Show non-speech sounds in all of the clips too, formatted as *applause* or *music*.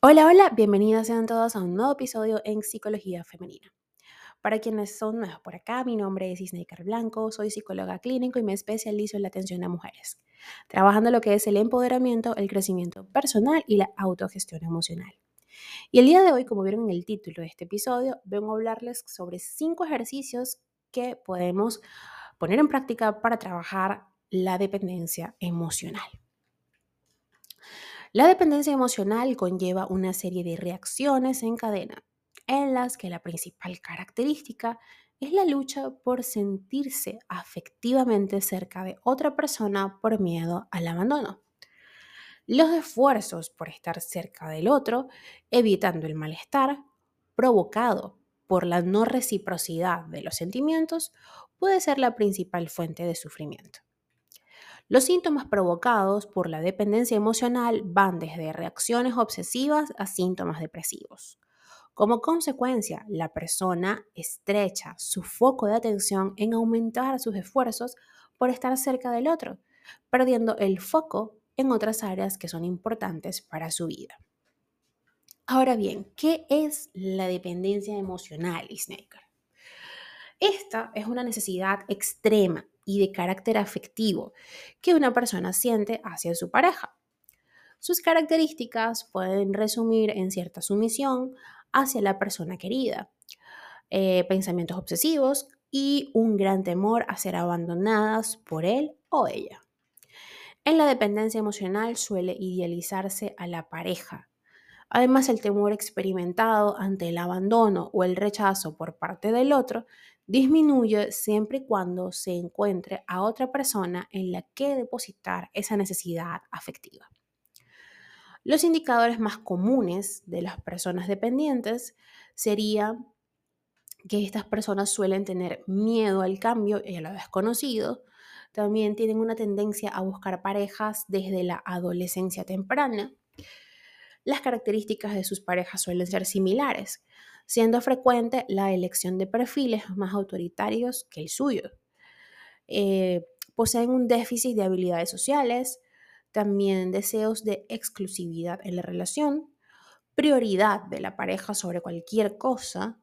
Hola, hola, bienvenidas sean todos a un nuevo episodio en Psicología Femenina. Para quienes son nuevos por acá, mi nombre es Isneikar Blanco, soy psicóloga clínico y me especializo en la atención a mujeres, trabajando lo que es el empoderamiento, el crecimiento personal y la autogestión emocional. Y el día de hoy, como vieron en el título de este episodio, vengo a hablarles sobre cinco ejercicios que podemos poner en práctica para trabajar la dependencia emocional. La dependencia emocional conlleva una serie de reacciones en cadena, en las que la principal característica es la lucha por sentirse afectivamente cerca de otra persona por miedo al abandono. Los esfuerzos por estar cerca del otro, evitando el malestar provocado por la no reciprocidad de los sentimientos, puede ser la principal fuente de sufrimiento. Los síntomas provocados por la dependencia emocional van desde reacciones obsesivas a síntomas depresivos. Como consecuencia, la persona estrecha su foco de atención en aumentar sus esfuerzos por estar cerca del otro, perdiendo el foco en otras áreas que son importantes para su vida. Ahora bien, ¿qué es la dependencia emocional, Snaker? Esta es una necesidad extrema y de carácter afectivo que una persona siente hacia su pareja. Sus características pueden resumir en cierta sumisión hacia la persona querida, eh, pensamientos obsesivos y un gran temor a ser abandonadas por él o ella. En la dependencia emocional suele idealizarse a la pareja. Además, el temor experimentado ante el abandono o el rechazo por parte del otro disminuye siempre y cuando se encuentre a otra persona en la que depositar esa necesidad afectiva. Los indicadores más comunes de las personas dependientes sería que estas personas suelen tener miedo al cambio y a lo desconocido. También tienen una tendencia a buscar parejas desde la adolescencia temprana. Las características de sus parejas suelen ser similares siendo frecuente la elección de perfiles más autoritarios que el suyo. Eh, poseen un déficit de habilidades sociales, también deseos de exclusividad en la relación, prioridad de la pareja sobre cualquier cosa,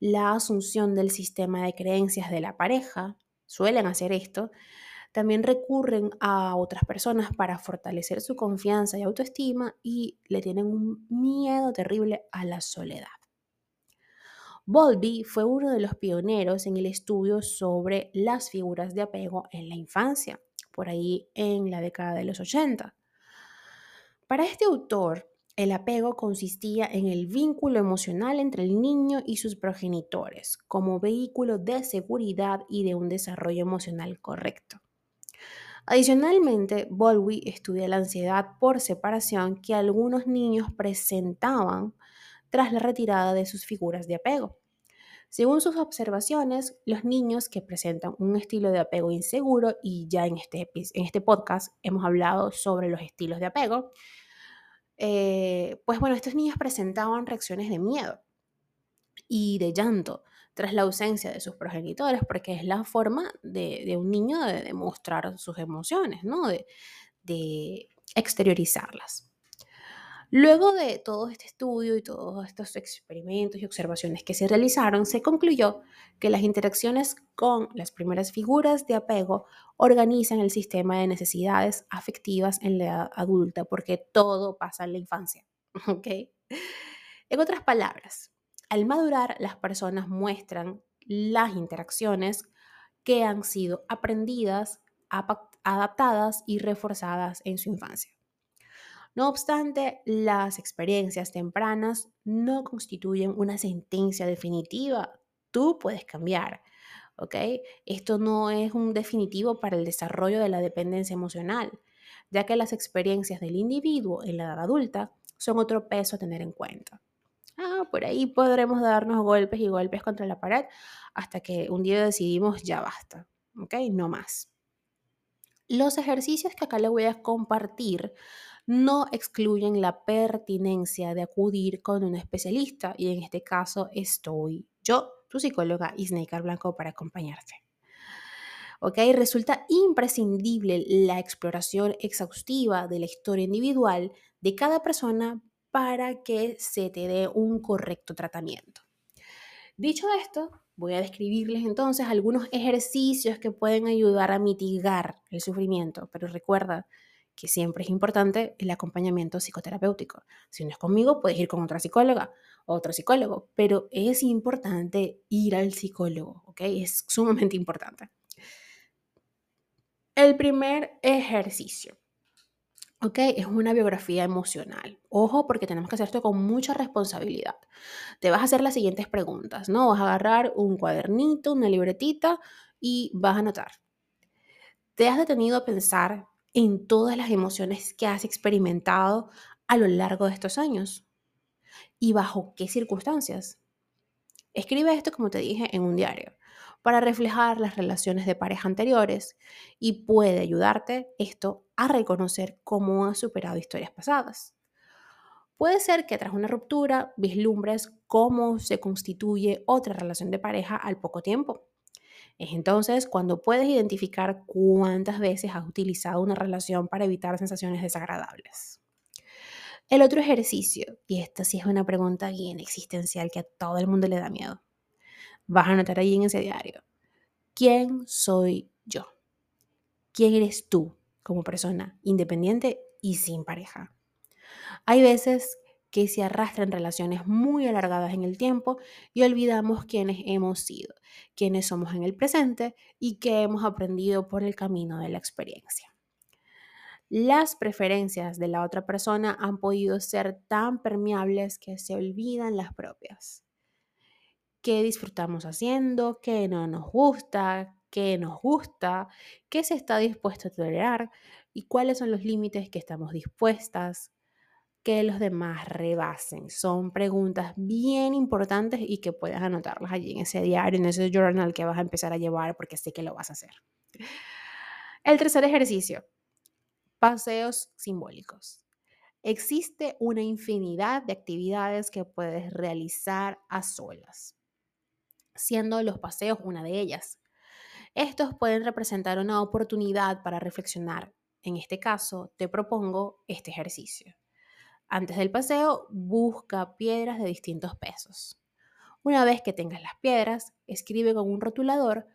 la asunción del sistema de creencias de la pareja, suelen hacer esto, también recurren a otras personas para fortalecer su confianza y autoestima y le tienen un miedo terrible a la soledad. Bowlby fue uno de los pioneros en el estudio sobre las figuras de apego en la infancia, por ahí en la década de los 80. Para este autor, el apego consistía en el vínculo emocional entre el niño y sus progenitores, como vehículo de seguridad y de un desarrollo emocional correcto. Adicionalmente, Bowlby estudia la ansiedad por separación que algunos niños presentaban tras la retirada de sus figuras de apego. Según sus observaciones, los niños que presentan un estilo de apego inseguro, y ya en este, en este podcast hemos hablado sobre los estilos de apego, eh, pues bueno, estos niños presentaban reacciones de miedo y de llanto tras la ausencia de sus progenitores, porque es la forma de, un niño de demostrar sus emociones, ¿no? de exteriorizarlas. Luego de todo este estudio y todos estos experimentos y observaciones que se realizaron, se concluyó que las interacciones con las primeras figuras de apego organizan el sistema de necesidades afectivas en la edad adulta, porque todo pasa en la infancia. *laughs* En otras palabras, al madurar, las personas muestran las interacciones que han sido aprendidas, adaptadas y reforzadas en su infancia. No obstante, las experiencias tempranas no constituyen una sentencia definitiva. Tú puedes cambiar, ¿ok? Esto no es un definitivo para el desarrollo de la dependencia emocional, ya que las experiencias del individuo en la edad adulta son otro peso a tener en cuenta. Ah, por ahí podremos darnos golpes y golpes contra la pared hasta que un día decidimos ya basta, ¿ok? No más. Los ejercicios que acá les voy a compartir no excluyen la pertinencia de acudir con un especialista y en este caso estoy yo, tu psicóloga Isneikar Blanco, para acompañarte. ¿Ok? Resulta imprescindible la exploración exhaustiva de la historia individual de cada persona para que se te dé un correcto tratamiento. Dicho esto, voy a describirles entonces algunos ejercicios que pueden ayudar a mitigar el sufrimiento, pero recuerda que siempre es importante el acompañamiento psicoterapéutico. Si no es conmigo, puedes ir con otra psicóloga o otro psicólogo, pero es importante ir al psicólogo, ¿ok? Es sumamente importante. El primer ejercicio, ¿ok? Es una biografía emocional. Ojo, porque tenemos que hacer esto con mucha responsabilidad. Te vas a hacer las siguientes preguntas, ¿no? Vas a agarrar un cuadernito, una libretita y vas a anotar. ¿Te has detenido a pensar en todas las emociones que has experimentado a lo largo de estos años? ¿Y bajo qué circunstancias? Escribe esto, como te dije, en un diario para reflejar las relaciones de pareja anteriores y puede ayudarte esto a reconocer cómo has superado historias pasadas. Puede ser que tras una ruptura vislumbres cómo se constituye otra relación de pareja al poco tiempo. Es entonces cuando puedes identificar cuántas veces has utilizado una relación para evitar sensaciones desagradables. El otro ejercicio, y esta sí es una pregunta bien existencial que a todo el mundo le da miedo. Vas a anotar ahí en ese diario. ¿Quién soy yo? ¿Quién eres tú como persona independiente y sin pareja? Hay veces que se arrastran relaciones muy alargadas en el tiempo y olvidamos quiénes hemos sido, quiénes somos en el presente y qué hemos aprendido por el camino de la experiencia. Las preferencias de la otra persona han podido ser tan permeables que se olvidan las propias. Qué disfrutamos haciendo, qué no nos gusta, qué nos gusta, qué se está dispuesto a tolerar y cuáles son los límites que estamos dispuestas que los demás rebasen. Son preguntas bien importantes y que puedes anotarlas allí en ese diario, en ese journal que vas a empezar a llevar porque sé que lo vas a hacer. El tercer ejercicio, paseos simbólicos. Existe una infinidad de actividades que puedes realizar a solas siendo los paseos una de ellas. Estos pueden representar una oportunidad para reflexionar. En este caso, te propongo este ejercicio. Antes del paseo, busca piedras de distintos pesos. Una vez que tengas las piedras, escribe con un rotulador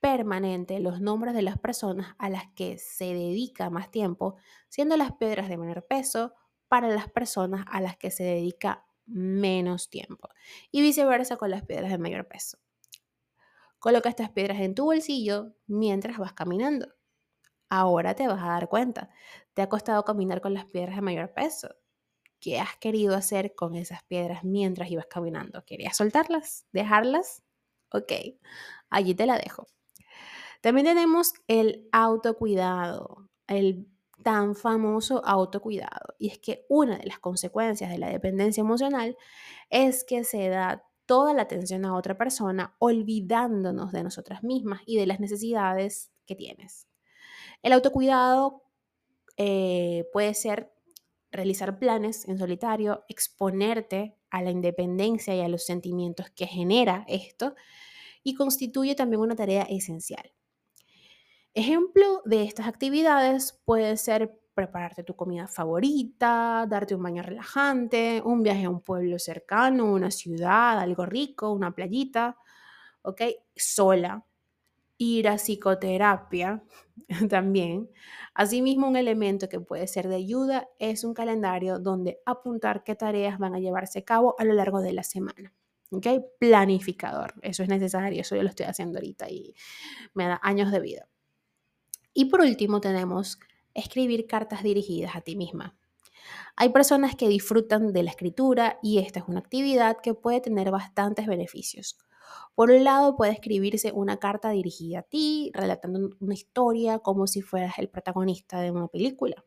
permanente los nombres de las personas a las que se dedica más tiempo, siendo las piedras de menor peso para las personas a las que se dedica menos tiempo y viceversa con las piedras de mayor peso. Coloca estas piedras en tu bolsillo mientras vas caminando. Ahora te vas a dar cuenta, te ha costado caminar con las piedras de mayor peso. ¿Qué has querido hacer con esas piedras mientras ibas caminando? ¿Querías soltarlas? ¿Dejarlas? Ok, allí te la dejo. También tenemos el autocuidado, el tan famoso autocuidado. Y es que una de las consecuencias de la dependencia emocional es que se da toda la atención a otra persona, olvidándonos de nosotras mismas y de las necesidades que tienes. El autocuidado eh, puede ser realizar planes en solitario, exponerte a la independencia y a los sentimientos que genera esto y constituye también una tarea esencial. Ejemplo de estas actividades puede ser prepararte tu comida favorita, darte un baño relajante, un viaje a un pueblo cercano, una ciudad, algo rico, una playita, ¿ok? Sola. Ir a psicoterapia *laughs* también. Asimismo, un elemento que puede ser de ayuda es un calendario donde apuntar qué tareas van a llevarse a cabo a lo largo de la semana. ¿ok? Planificador, eso es necesario, eso yo lo estoy haciendo ahorita y me da años de vida. Y por último tenemos escribir cartas dirigidas a ti misma. Hay personas que disfrutan de la escritura y esta es una actividad que puede tener bastantes beneficios. Por un lado, puede escribirse una carta dirigida a ti, relatando una historia como si fueras el protagonista de una película.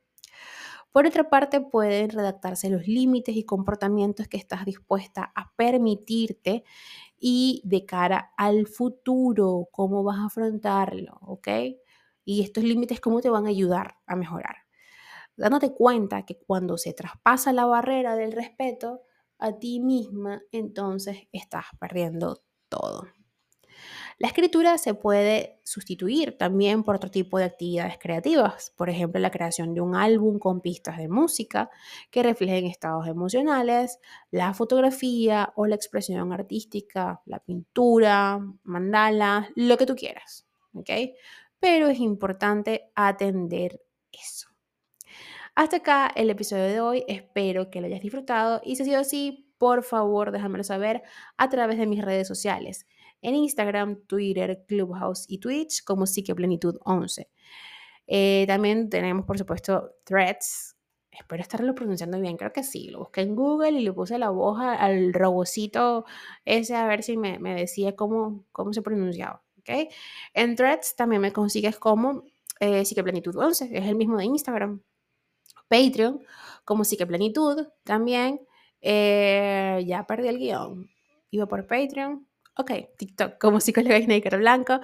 Por otra parte, pueden redactarse los límites y comportamientos que estás dispuesta a permitirte y de cara al futuro, cómo vas a afrontarlo, ¿ok? y estos límites cómo te van a ayudar a mejorar. Dándote cuenta que cuando se traspasa la barrera del respeto a ti misma, entonces estás perdiendo todo. La escritura se puede sustituir también por otro tipo de actividades creativas, por ejemplo, la creación de un álbum con pistas de música que reflejen estados emocionales, la fotografía o la expresión artística, la pintura, mandala, lo que tú quieras. Pero es importante atender eso. Hasta acá el episodio de hoy, espero que lo hayas disfrutado y si ha sido así, por favor déjamelo saber a través de mis redes sociales en Instagram, Twitter, Clubhouse y Twitch como Plenitud 11. Eh, también tenemos, por supuesto, Threads. Espero estarlo pronunciando bien, creo que sí. Lo busqué en Google y le puse la voz al robocito ese a ver si me, decía cómo, cómo se pronunciaba. ¿okay? En Threads también me consigues como eh, Plenitud 11, es el mismo de Instagram. Patreon como Plenitud también. Eh, ya perdí el guion. Iba por Patreon, Ok, TikTok como psicóloga Snaker Blanco.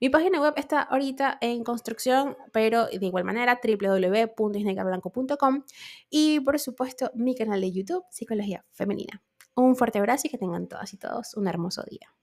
Mi página web está ahorita en construcción, pero de igual manera www.snakerblanco.com y por supuesto mi canal de YouTube Psicología Femenina. Un fuerte abrazo y que tengan todas y todos un hermoso día.